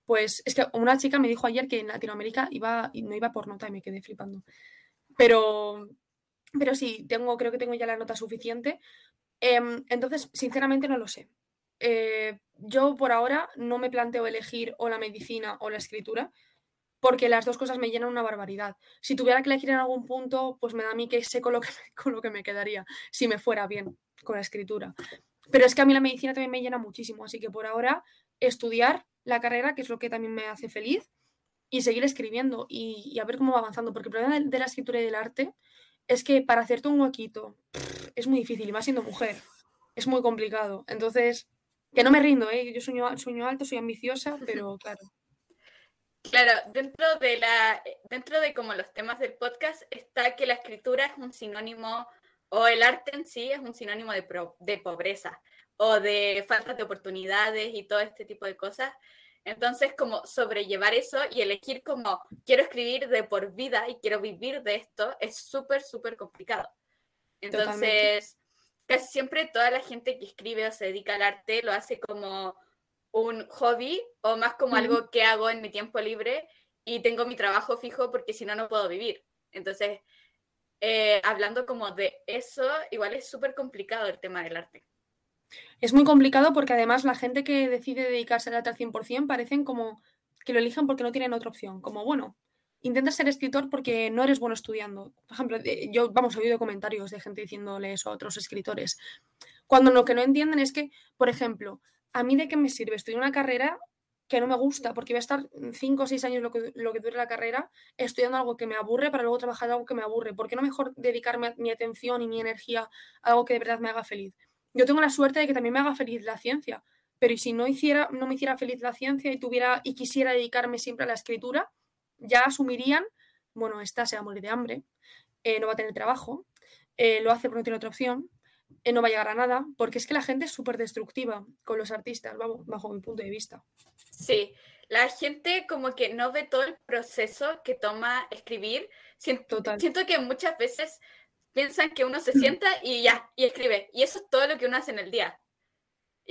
Pues es que una chica me dijo ayer que en Latinoamérica iba, no iba por nota y me quedé flipando. Pero, pero sí, tengo, creo que tengo ya la nota suficiente. Em, entonces, sinceramente no lo sé. Eh, yo por ahora no me planteo elegir o la medicina o la escritura, porque las dos cosas me llenan una barbaridad. Si tuviera que elegir en algún punto, pues me da a mí que sé con lo que me, con lo que me quedaría, si me fuera bien con la escritura. Pero es que a mí la medicina también me llena muchísimo, así que por ahora estudiar la carrera, que es lo que también me hace feliz, y seguir escribiendo y, a ver cómo va avanzando. Porque el problema de, la escritura y del arte es que para hacerte un huequito es muy difícil, y más siendo mujer, es muy complicado. Entonces, que no me rindo, ¿eh? yo sueño, sueño alto, soy ambiciosa, pero claro. Claro, dentro de la, dentro de como los temas del podcast está que la escritura es un sinónimo, o el arte en sí es un sinónimo de, de pobreza, o de falta de oportunidades y todo este tipo de cosas. Entonces, como sobrellevar eso y elegir como quiero escribir de por vida y quiero vivir de esto es súper, súper complicado. Entonces, casi siempre toda la gente que escribe o se dedica al arte lo hace como un hobby o más como algo que hago en mi tiempo libre y tengo mi trabajo fijo porque si no, no puedo vivir. Entonces, eh, hablando como de eso, igual es súper complicado el tema del arte. Es muy complicado porque además la gente que decide dedicarse al arte al 100% parecen como que lo elijan porque no tienen otra opción. Como, bueno, intenta ser escritor porque no eres bueno estudiando. Por ejemplo, yo, vamos, he oído comentarios de gente diciéndole eso a otros escritores. Cuando lo que no entienden es que, por ejemplo, ¿a mí de qué me sirve estudiar una carrera que no me gusta? Porque voy a estar cinco o seis años lo que, lo que dure la carrera estudiando algo que me aburre para luego trabajar algo que me aburre. ¿Por qué no mejor dedicarme mi atención y mi energía a algo que de verdad me haga feliz? Yo tengo la suerte de que también me haga feliz la ciencia, pero ¿y si no, hiciera, no me hiciera feliz la ciencia y, tuviera, y quisiera dedicarme siempre a la escritura? Ya asumirían, bueno, esta se va a morir de hambre, eh, no va a tener trabajo, eh, lo hace porque no tiene otra opción, eh, no va a llegar a nada, porque es que la gente es súper destructiva con los artistas, vamos, bajo mi punto de vista. Sí, la gente como que no ve todo el proceso que toma escribir. Siento, siento que muchas veces piensan que uno se sienta y ya, y escribe. Y eso es todo lo que uno hace en el día.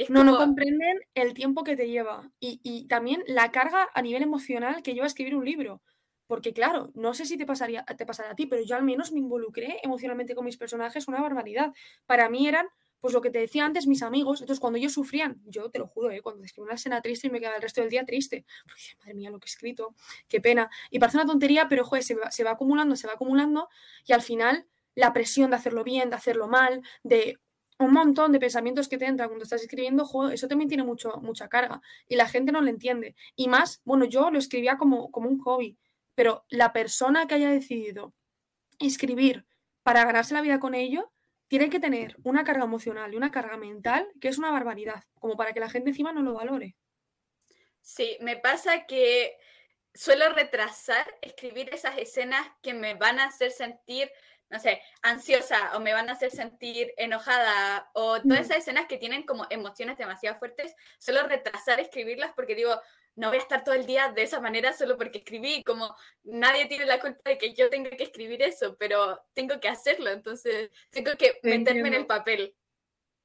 no, no comprenden el tiempo que te lleva y, también la carga a nivel emocional que lleva a escribir un libro. Porque claro, no sé si te pasaría, te pasará a ti, pero yo al menos me involucré emocionalmente con mis personajes una barbaridad. Para mí eran, pues lo que te decía antes, mis amigos. Entonces, cuando ellos sufrían, yo te lo juro, ¿eh? cuando escribí una escena triste y me quedaba el resto del día triste. Porque madre mía, lo que he escrito, qué pena. Y parece una tontería, pero joder, se se va acumulando, se va acumulando y al final la presión de hacerlo bien, de hacerlo mal, de un montón de pensamientos que te entran cuando estás escribiendo, eso también tiene mucho, mucha carga y la gente no lo entiende. Y más, bueno, yo lo escribía como, como un hobby, pero la persona que haya decidido escribir para ganarse la vida con ello, tiene que tener una carga emocional y una carga mental que es una barbaridad, como para que la gente encima no lo valore. Sí, me pasa que suelo retrasar escribir esas escenas que me van a hacer sentir no sé, ansiosa o me van a hacer sentir enojada o todas esas escenas que tienen como emociones demasiado fuertes, solo retrasar escribirlas porque digo, no voy a estar todo el día de esa manera solo porque escribí, como nadie tiene la culpa de que yo tenga que escribir eso, pero tengo que hacerlo, entonces tengo que meterme en el papel.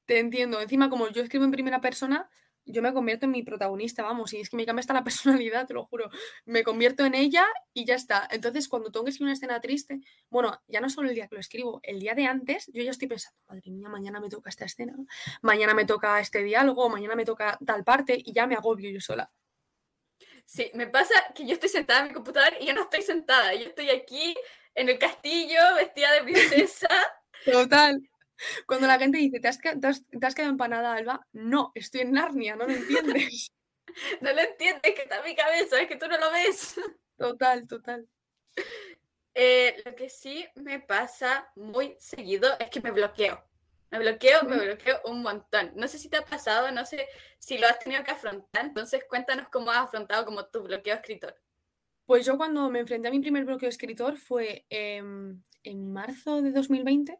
Te entiendo, encima como yo escribo en primera persona, yo me convierto en mi protagonista, vamos, y es que me cambia hasta la personalidad, te lo juro. Me convierto en ella y ya está. Entonces, cuando tengo que escribir una escena triste, bueno, ya no solo el día que lo escribo, el día de antes, yo ya estoy pensando, madre mía, mañana me toca esta escena, mañana me toca este diálogo, mañana me toca tal parte, y ya me agobio yo sola. Sí, me pasa que yo estoy sentada en mi computador y yo no estoy sentada, yo estoy aquí en el castillo, vestida de princesa. Total. Cuando la gente dice, ¿te has, quedado empanada, Alba? No, estoy en Narnia, no lo entiendes. no lo entiendes, que está en mi cabeza, es que tú no lo ves. Total, total. Eh, lo que sí me pasa muy seguido es que me bloqueo. Me bloqueo, me bloqueo un montón. No sé si te ha pasado, no sé si lo has tenido que afrontar. Entonces, cuéntanos cómo has afrontado como tu bloqueo escritor. Pues yo cuando me enfrenté a mi primer bloqueo escritor fue en marzo de 2020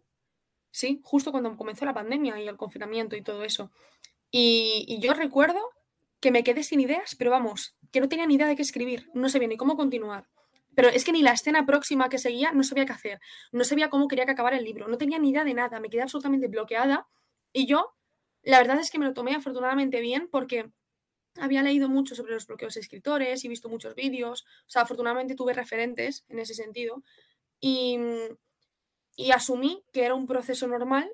Sí, justo cuando comenzó la pandemia y el confinamiento y todo eso. Y, yo recuerdo que me quedé sin ideas, pero vamos, que no tenía ni idea de qué escribir, no sabía ni cómo continuar. Pero es que ni la escena próxima que seguía no sabía qué hacer, no sabía cómo quería que acabara el libro, no tenía ni idea de nada, me quedé absolutamente bloqueada y yo, la verdad es que me lo tomé afortunadamente bien porque había leído mucho sobre los bloqueos escritores y visto muchos vídeos, o sea, afortunadamente tuve referentes en ese sentido y, y asumí que era un proceso normal,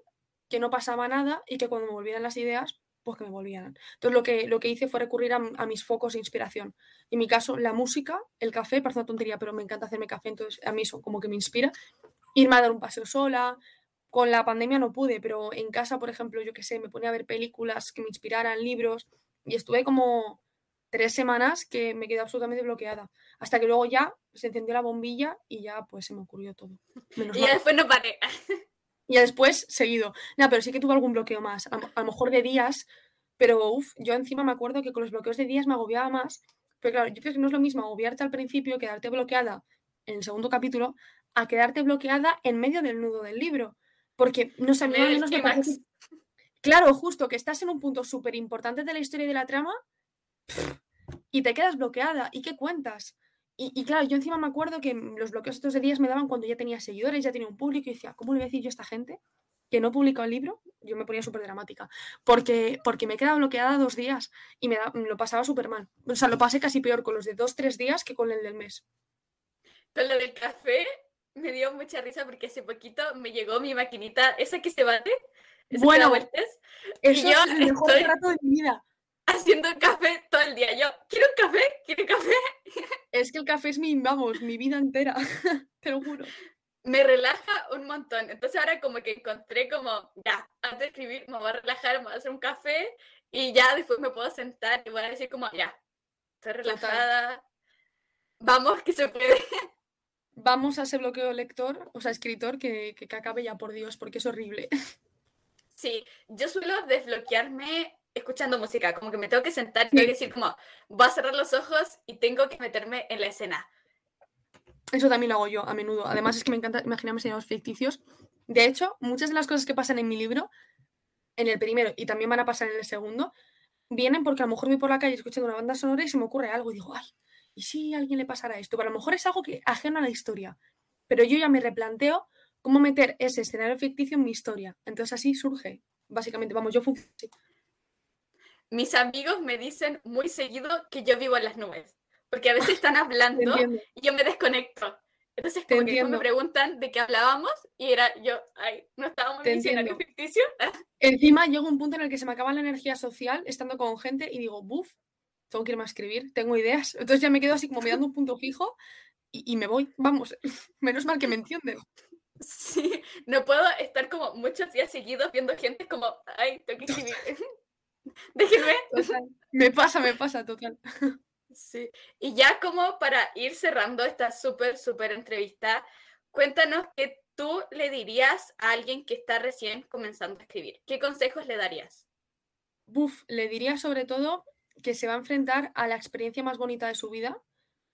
que no pasaba nada y que cuando me volvieran las ideas, pues que me volvieran. Entonces lo que, lo que hice fue recurrir a, mis focos de inspiración. En mi caso, la música, el café, parece una tontería, pero me encanta hacerme café, entonces a mí eso como que me inspira. Irme a dar un paseo sola. Con la pandemia no pude, pero en casa, por ejemplo, yo qué sé, me ponía a ver películas que me inspiraran, libros, y estuve como tres semanas que me quedé absolutamente bloqueada. Hasta que luego ya se encendió la bombilla y ya pues se me ocurrió todo. y ya después no paré. y ya después seguido. No, pero sí que tuve algún bloqueo más. A, lo mejor de días, pero uff, yo encima me acuerdo que con los bloqueos de días me agobiaba más. Pero claro, yo creo que no es lo mismo agobiarte al principio, quedarte bloqueada en el segundo capítulo, a quedarte bloqueada en medio del nudo del libro. Porque no sé, menos me parece. Claro, justo que estás en un punto súper importante de la historia y de la trama y te quedas bloqueada. ¿Y qué cuentas? Y, claro, yo encima me acuerdo que los bloqueos estos de días me daban cuando ya tenía seguidores, ya tenía un público y decía, ¿cómo le voy a decir yo a esta gente que no publicado el libro? Yo me ponía súper dramática. Porque, porque me quedado bloqueada dos días y me, lo pasaba súper mal. O sea, lo pasé casi peor con los de dos, tres días que con el del mes. Con lo del café me dio mucha risa porque hace poquito me llegó mi maquinita, esa que se bate. bueno, eso es el mejor rato de mi vida haciendo café todo el día. Yo, ¿quiero un café? ¿Quiero café? Es que el café es mi, vamos, mi vida entera, te lo juro. Me relaja un montón. Entonces ahora como que encontré como, ya, antes de escribir me voy a relajar, me voy a hacer un café y ya después me puedo sentar y voy a decir como, ya, estoy relajada. Vamos, que se puede. Vamos a ese bloqueo lector, o sea, escritor, que, que, que acabe ya, por Dios, porque es horrible. Sí, yo suelo desbloquearme escuchando música, como que me tengo que sentar y tengo que decir como, voy a cerrar los ojos y tengo que meterme en la escena. Eso también lo hago yo a menudo. Además es que me encanta imaginarme escenarios ficticios. De hecho, muchas de las cosas que pasan en mi libro, en el primero y también van a pasar en el segundo, vienen porque a lo mejor voy por la calle escuchando una banda sonora y se me ocurre algo y digo, ay, ¿y si a alguien le pasara esto? Pero a lo mejor es algo que ajeno a la historia. Pero yo ya me replanteo cómo meter ese escenario ficticio en mi historia. Entonces así surge, básicamente. Vamos, yo funciono mis amigos me dicen muy seguido que yo vivo en las nubes, porque a veces están hablando y yo me desconecto. Entonces, como que me preguntan de qué hablábamos y era yo, ay, no estábamos en escenario ficticio. Encima llega un punto en el que se me acaba la energía social estando con gente y digo, buf, tengo que irme a escribir, tengo ideas. Entonces ya me quedo así como mirando un punto fijo y, y me voy. Vamos, menos mal que me entienden. Sí, no puedo estar como muchos días seguidos viendo gente como, ay, tengo que escribir. Déjenme. Me pasa, me pasa, total. Sí. Y ya como para ir cerrando esta súper, súper entrevista, cuéntanos qué tú le dirías a alguien que está recién comenzando a escribir. ¿Qué consejos le darías? Buf, le diría sobre todo que se va a enfrentar a la experiencia más bonita de su vida,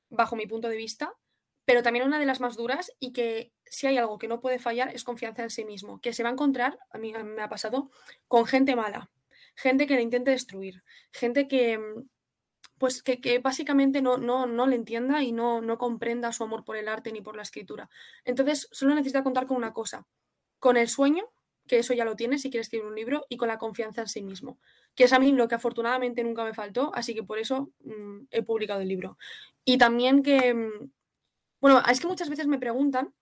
bajo mi punto de vista, pero también una de las más duras y que si hay algo que no puede fallar es confianza en sí mismo, que se va a encontrar, a mí me ha pasado, con gente mala, gente que le intente destruir, gente que, mm, pues que, básicamente no, no, no, le entienda y no, no comprenda su amor por el arte ni por la escritura. Entonces, solo necesita contar con una cosa, con el sueño, que eso ya lo tiene si quiere escribir un libro, y con la confianza en sí mismo, que es a mí lo que afortunadamente nunca me faltó, así que por eso mm, he publicado el libro. Y también que, mm, bueno, es que muchas veces me preguntan,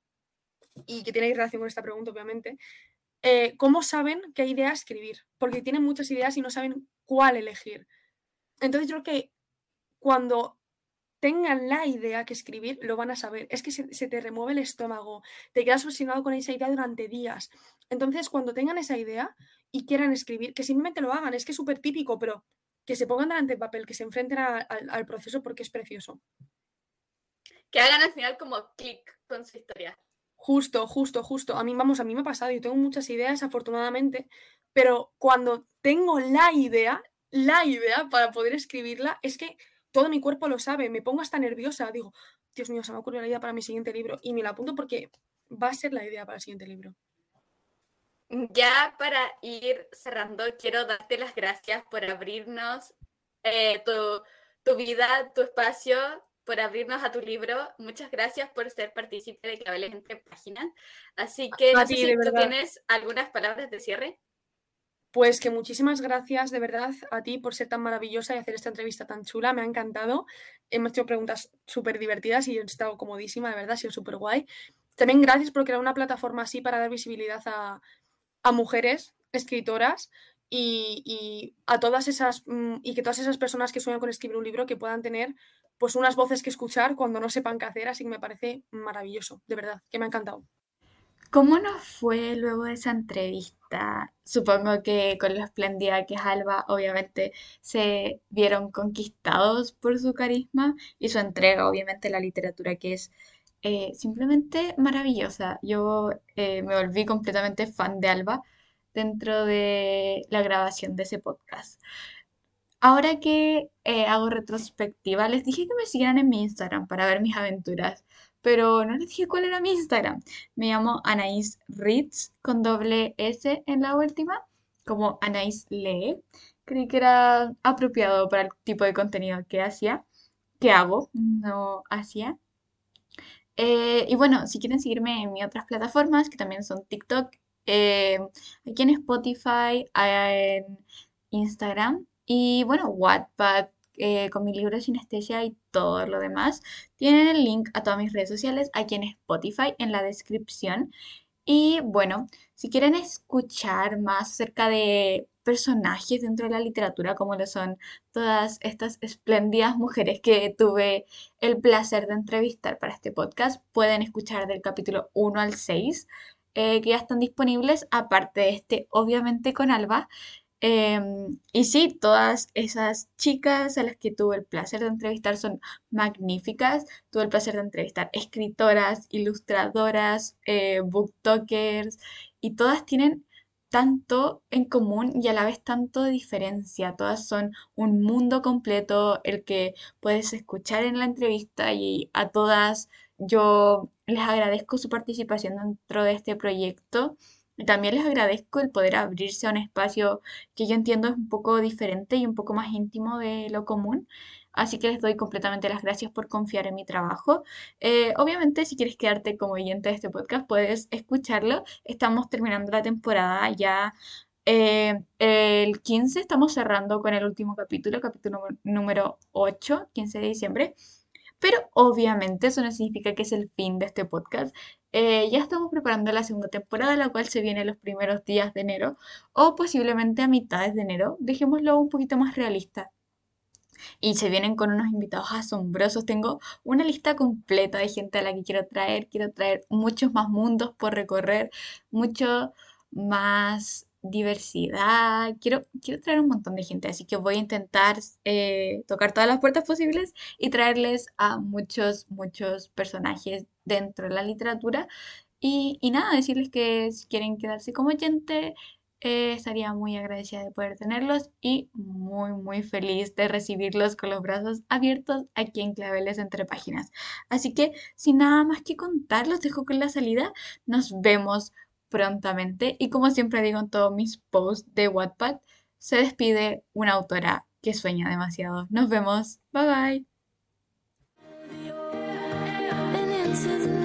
y que tiene relación con esta pregunta, obviamente, eh, ¿cómo saben qué idea escribir? Porque tienen muchas ideas y no saben cuál elegir. Entonces yo creo que cuando tengan la idea que escribir, lo van a saber. Es que se, te remueve el estómago, te quedas obsesionado con esa idea durante días. Entonces, cuando tengan esa idea y quieran escribir, que simplemente lo hagan, es que es súper típico, pero que se pongan delante del papel, que se enfrenten al proceso porque es precioso. Que hagan al final como clic con su historia. Justo, justo, justo. A mí, vamos, a mí me ha pasado, yo tengo muchas ideas, afortunadamente, pero cuando tengo la idea, la idea para poder escribirla, es que todo mi cuerpo lo sabe, me pongo hasta nerviosa, digo, Dios mío, se me ha ocurrido la idea para mi siguiente libro y me la apunto porque va a ser la idea para el siguiente libro. Ya para ir cerrando, quiero darte las gracias por abrirnos eh, tu, tu vida, tu espacio, por abrirnos a tu libro. Muchas gracias por ser partícipe de Claveles entre páginas. Así que no sé si tú tienes algunas palabras de cierre. Pues que muchísimas gracias de verdad a ti por ser tan maravillosa y hacer esta entrevista tan chula. Me ha encantado. Hemos hecho preguntas súper divertidas y he estado comodísima, de verdad, ha sido súper guay. También gracias por crear una plataforma así para dar visibilidad a, a mujeres escritoras y, y, a todas esas mm, y que todas esas personas que sueñan con escribir un libro que puedan tener pues unas voces que escuchar cuando no sepan qué hacer, así que me parece maravilloso, de verdad, que me ha encantado. ¿Cómo nos fue luego de esa entrevista? Supongo que con la espléndida que es Alba, obviamente se vieron conquistados por su carisma y su entrega, obviamente, a la literatura que es eh, simplemente maravillosa. Yo eh, me volví completamente fan de Alba dentro de la grabación de ese podcast. Ahora que eh, hago retrospectiva, les dije que me siguieran en mi Instagram para ver mis aventuras, pero no les dije cuál era mi Instagram. Me llamo Anaís Ritz con doble S en la última, como Anaís Lee. Creí que era apropiado para el tipo de contenido que hacía, que hago, no hacía. Eh, y bueno, si quieren seguirme en mis otras plataformas, que también son TikTok, eh, aquí en Spotify, en Instagram y bueno, Wattpad, eh, con mi libro de sinestesia y todo lo demás. Tienen el link a todas mis redes sociales aquí en Spotify en la descripción. Y bueno, si quieren escuchar más acerca de personajes dentro de la literatura, como lo son todas estas espléndidas mujeres que tuve el placer de entrevistar para este podcast, pueden escuchar del capítulo 1 al 6, eh, que ya están disponibles, aparte de este, obviamente con Alba. Em, y sí, todas esas chicas a las que tuve el placer de entrevistar son magníficas. Tuve el placer de entrevistar escritoras, ilustradoras, eh, booktokers, y todas tienen tanto en común y a la vez tanto de diferencia. Todas son un mundo completo el que puedes escuchar en la entrevista y a todas yo les agradezco su participación dentro de este proyecto. Y también les agradezco el poder abrirse a un espacio que yo entiendo es un poco diferente y un poco más íntimo de lo común. Así que les doy completamente las gracias por confiar en mi trabajo. Eh, obviamente, si quieres quedarte como oyente de este podcast, puedes escucharlo. Estamos terminando la temporada ya. eh, el 15 estamos cerrando con el último capítulo, capítulo número 8, 15 de diciembre. Pero obviamente eso no significa que es el fin de este podcast. Eh, ya estamos preparando la segunda temporada, la cual se viene los primeros días de enero o posiblemente a mitades de enero. Dejémoslo un poquito más realista. Y se vienen con unos invitados asombrosos. Tengo una lista completa de gente a la que quiero traer. Quiero traer muchos más mundos por recorrer, mucho más diversidad. Quiero, quiero traer un montón de gente, así que voy a intentar eh, tocar todas las puertas posibles y traerles a muchos, muchos personajes dentro de la literatura. Y, nada, decirles que si quieren quedarse como oyente, eh, estaría muy agradecida de poder tenerlos y muy, muy feliz de recibirlos con los brazos abiertos aquí en Claveles entre páginas. Así que, sin nada más que contar, los dejo con la salida. Nos vemos prontamente y como siempre digo en todos mis posts de Wattpad, se despide una autora que sueña demasiado. Nos vemos. Bye bye. This is